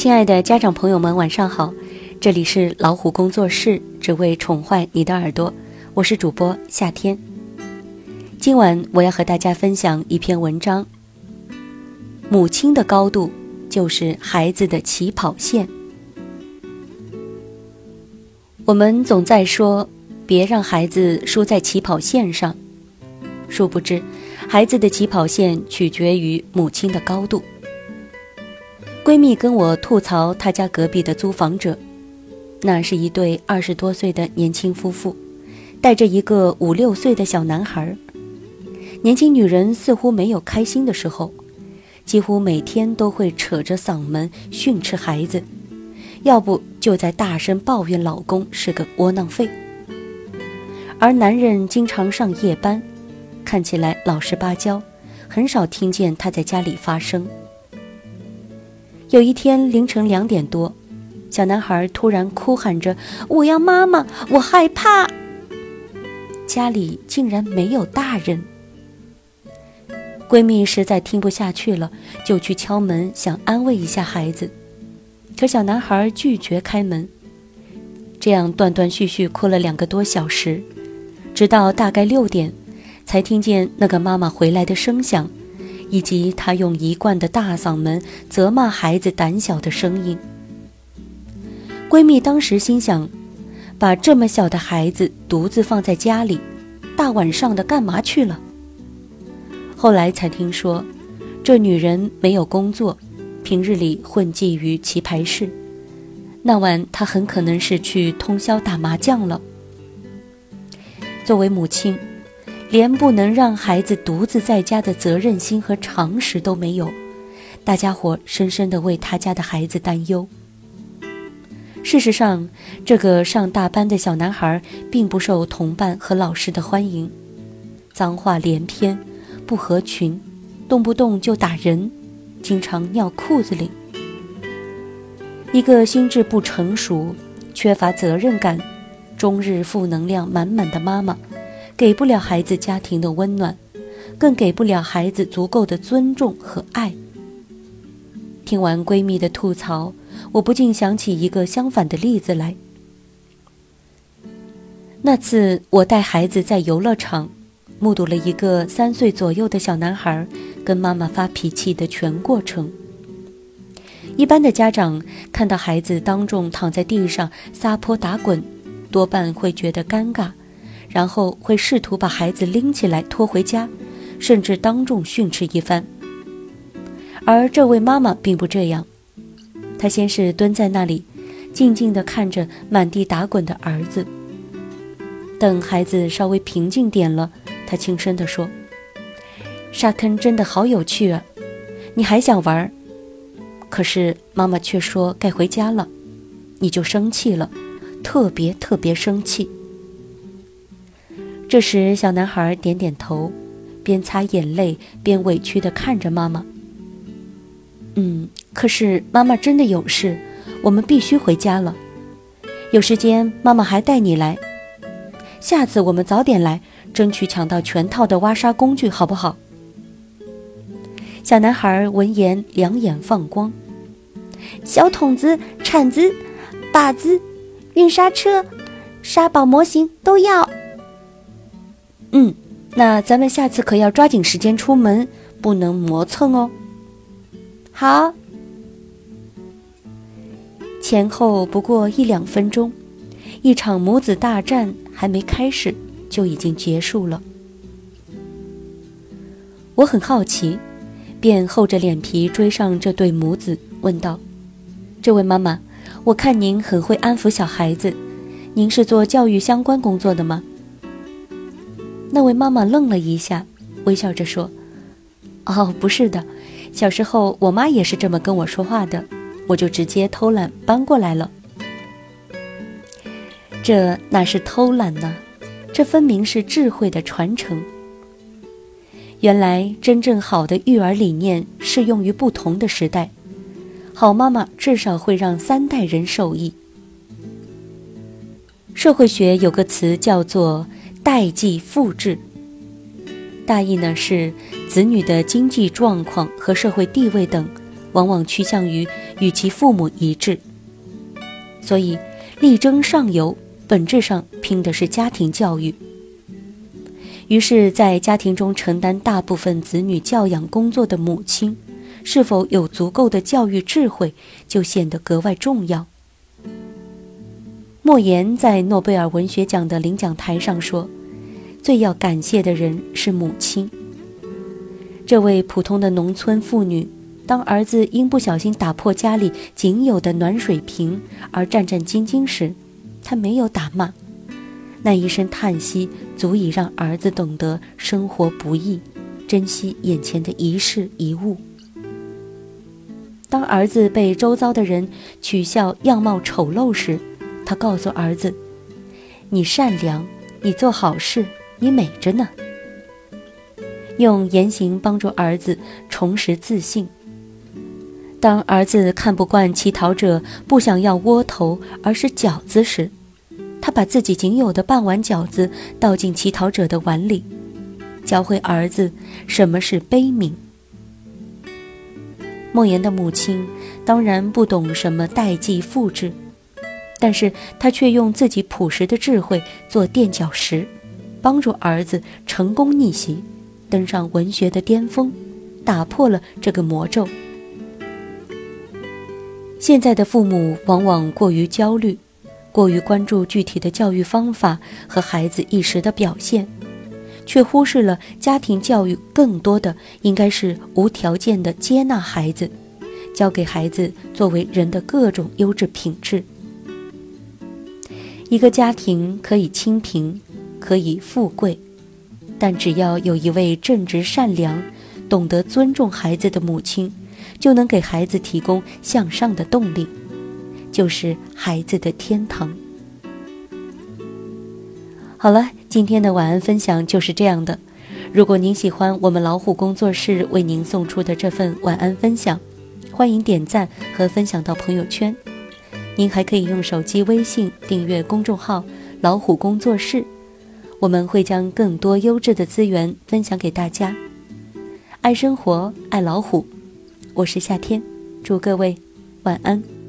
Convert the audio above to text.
亲爱的家长朋友们，晚上好！这里是老虎工作室，只为宠坏你的耳朵。我是主播夏天。今晚我要和大家分享一篇文章：母亲的高度就是孩子的起跑线。我们总在说，别让孩子输在起跑线上，殊不知，孩子的起跑线取决于母亲的高度。闺蜜跟我吐槽她家隔壁的租房者，那是一对二十多岁的年轻夫妇，带着一个五六岁的小男孩。年轻女人似乎没有开心的时候，几乎每天都会扯着嗓门训斥孩子，要不就在大声抱怨老公是个窝囊废。而男人经常上夜班，看起来老实巴交，很少听见他在家里发声。有一天凌晨两点多，小男孩突然哭喊着：“我要妈妈，我害怕。”家里竟然没有大人。闺蜜实在听不下去了，就去敲门，想安慰一下孩子，可小男孩拒绝开门。这样断断续续哭了两个多小时，直到大概六点，才听见那个妈妈回来的声响。以及她用一贯的大嗓门责骂孩子胆小的声音。闺蜜当时心想：把这么小的孩子独自放在家里，大晚上的干嘛去了？后来才听说，这女人没有工作，平日里混迹于棋牌室。那晚她很可能是去通宵打麻将了。作为母亲。连不能让孩子独自在家的责任心和常识都没有，大家伙深深地为他家的孩子担忧。事实上，这个上大班的小男孩并不受同伴和老师的欢迎，脏话连篇，不合群，动不动就打人，经常尿裤子里。一个心智不成熟、缺乏责任感、终日负能量满满的妈妈。给不了孩子家庭的温暖，更给不了孩子足够的尊重和爱。听完闺蜜的吐槽，我不禁想起一个相反的例子来。那次我带孩子在游乐场，目睹了一个三岁左右的小男孩跟妈妈发脾气的全过程。一般的家长看到孩子当众躺在地上撒泼打滚，多半会觉得尴尬。然后会试图把孩子拎起来拖回家，甚至当众训斥一番。而这位妈妈并不这样，她先是蹲在那里，静静地看着满地打滚的儿子。等孩子稍微平静点了，她轻声地说：“沙坑真的好有趣啊，你还想玩？可是妈妈却说该回家了，你就生气了，特别特别生气。”这时，小男孩点点头，边擦眼泪边委屈地看着妈妈。嗯，可是妈妈真的有事，我们必须回家了。有时间，妈妈还带你来。下次我们早点来，争取抢到全套的挖沙工具，好不好？小男孩闻言，两眼放光。小桶子、铲子、把子、运沙车、沙堡模型都要。嗯，那咱们下次可要抓紧时间出门，不能磨蹭哦。好。前后不过一两分钟，一场母子大战还没开始就已经结束了。我很好奇，便厚着脸皮追上这对母子，问道：“这位妈妈，我看您很会安抚小孩子，您是做教育相关工作的吗？”那位妈妈愣了一下，微笑着说：“哦，不是的，小时候我妈也是这么跟我说话的，我就直接偷懒搬过来了。这哪是偷懒呢？这分明是智慧的传承。原来真正好的育儿理念适用于不同的时代，好妈妈至少会让三代人受益。社会学有个词叫做。”代际复制，大意呢是子女的经济状况和社会地位等，往往趋向于与其父母一致。所以，力争上游，本质上拼的是家庭教育。于是，在家庭中承担大部分子女教养工作的母亲，是否有足够的教育智慧，就显得格外重要。莫言在诺贝尔文学奖的领奖台上说：“最要感谢的人是母亲。”这位普通的农村妇女。当儿子因不小心打破家里仅有的暖水瓶而战战兢兢时，她没有打骂，那一声叹息足以让儿子懂得生活不易，珍惜眼前的一事一物。当儿子被周遭的人取笑样貌丑陋时，他告诉儿子：“你善良，你做好事，你美着呢。”用言行帮助儿子重拾自信。当儿子看不惯乞讨者不想要窝头，而是饺子时，他把自己仅有的半碗饺子倒进乞讨者的碗里，教会儿子什么是悲悯。莫言的母亲当然不懂什么代际复制，但是他却用自己朴实的智慧做垫脚石，帮助儿子成功逆袭，登上文学的巅峰，打破了这个魔咒。现在的父母往往过于焦虑，过于关注具体的教育方法和孩子一时的表现，却忽视了家庭教育更多的应该是无条件的接纳孩子，教给孩子作为人的各种优质品质。一个家庭可以清贫，可以富贵，但只要有一位正直善良、懂得尊重孩子的母亲。就能给孩子提供向上的动力，就是孩子的天堂。好了，今天的晚安分享就是这样的。如果您喜欢我们老虎工作室为您送出的这份晚安分享，欢迎点赞和分享到朋友圈。您还可以用手机微信订阅公众号“老虎工作室”，我们会将更多优质的资源分享给大家。爱生活，爱老虎。我是夏天，祝各位晚安。